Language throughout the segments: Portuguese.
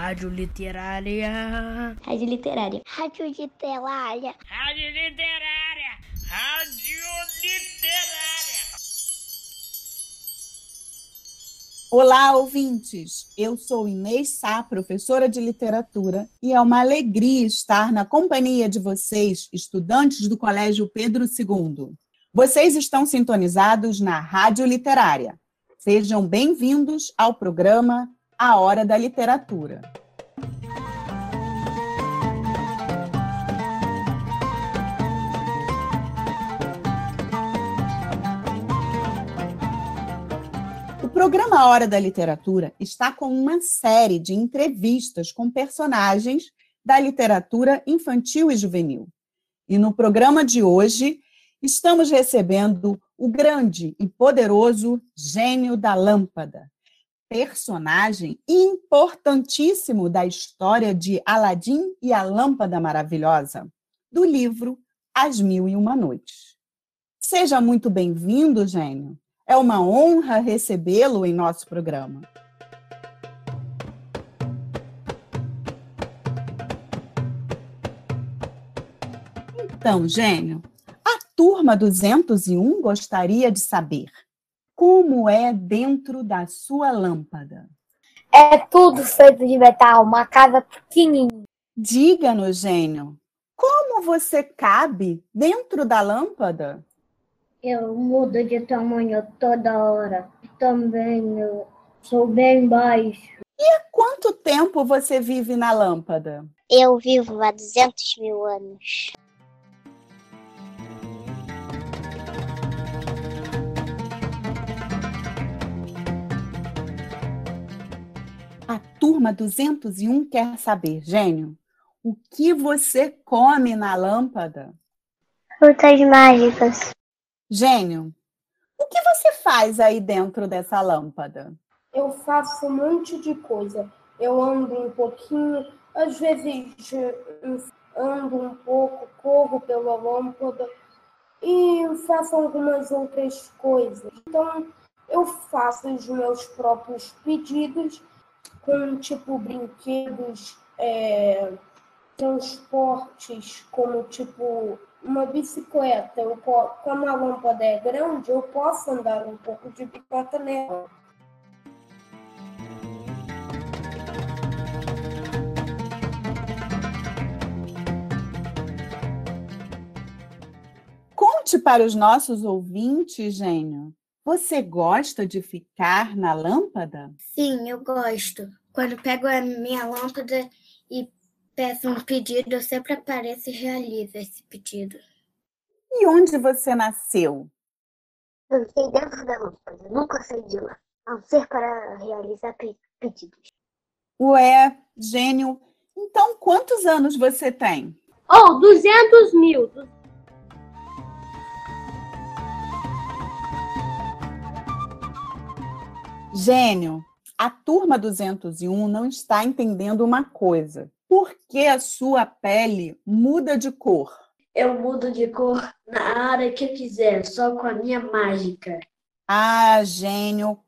Rádio Literária. Rádio Literária. Rádio Literária. Rádio Literária. Rádio Literária. Olá, ouvintes! Eu sou Inês Sá, professora de literatura, e é uma alegria estar na companhia de vocês, estudantes do Colégio Pedro II. Vocês estão sintonizados na Rádio Literária. Sejam bem-vindos ao programa A Hora da Literatura. O programa Hora da Literatura está com uma série de entrevistas com personagens da literatura infantil e juvenil. E no programa de hoje, estamos recebendo o grande e poderoso gênio da lâmpada, personagem importantíssimo da história de Aladim e a Lâmpada Maravilhosa, do livro As Mil e Uma Noites. Seja muito bem-vindo, gênio. É uma honra recebê-lo em nosso programa. Então, gênio, a turma 201 gostaria de saber como é dentro da sua lâmpada. É tudo feito de metal, uma casa pequenininha. Diga-nos, gênio, como você cabe dentro da lâmpada? Eu mudo de tamanho toda hora. Também eu sou bem baixo. Há quanto tempo você vive na lâmpada? Eu vivo há 200 mil anos. A turma 201 quer saber, gênio, o que você come na lâmpada? Frutas mágicas. Gênio, o que você faz aí dentro dessa lâmpada? Eu faço um monte de coisa. Eu ando um pouquinho, às vezes ando um pouco, corro pela lâmpada e faço algumas outras coisas. Então, eu faço os meus próprios pedidos com, tipo, brinquedos, é, transportes, como, tipo, uma bicicleta. Eu, como a lâmpada é grande, eu posso andar um pouco de bicicleta nela. Conte para os nossos ouvintes, Gênio. Você gosta de ficar na lâmpada? Sim, eu gosto. Quando pego a minha lâmpada e peço um pedido, eu sempre apareço e realizo esse pedido. E onde você nasceu? Eu fiquei dentro da lâmpada, nunca saí de lá, a não ser para realizar pe pedidos. Ué, gênio, então quantos anos você tem? Oh, 200 mil. Gênio, a turma 201 não está entendendo uma coisa. Por que a sua pele muda de cor? Eu mudo de cor na hora que eu quiser, só com a minha mágica. Ah, gênio,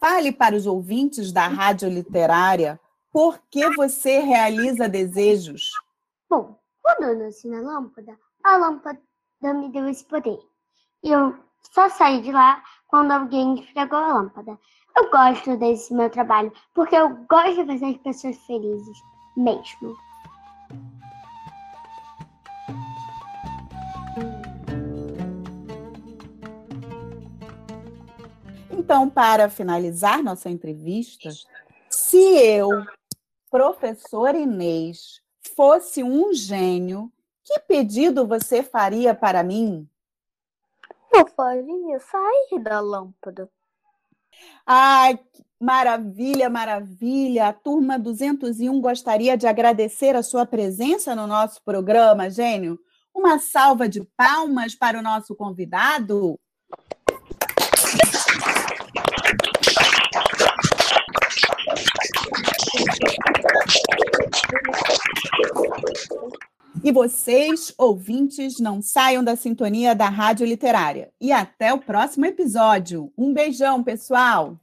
fale para os ouvintes da Rádio Literária por que você realiza desejos. Bom, quando eu nasci na lâmpada, a lâmpada me deu esse poder. E eu só saí de lá quando alguém esfregou a lâmpada. Eu gosto desse meu trabalho, porque eu gosto de fazer as pessoas felizes, mesmo. Então, para finalizar nossa entrevista, se eu, professor Inês, fosse um gênio, que pedido você faria para mim? Eu faria sair da lâmpada. Ai, maravilha, maravilha! A turma 201 gostaria de agradecer a sua presença no nosso programa, gênio. Uma salva de palmas para o nosso convidado. E vocês, ouvintes, não saiam da sintonia da Rádio Literária. E até o próximo episódio. Um beijão, pessoal!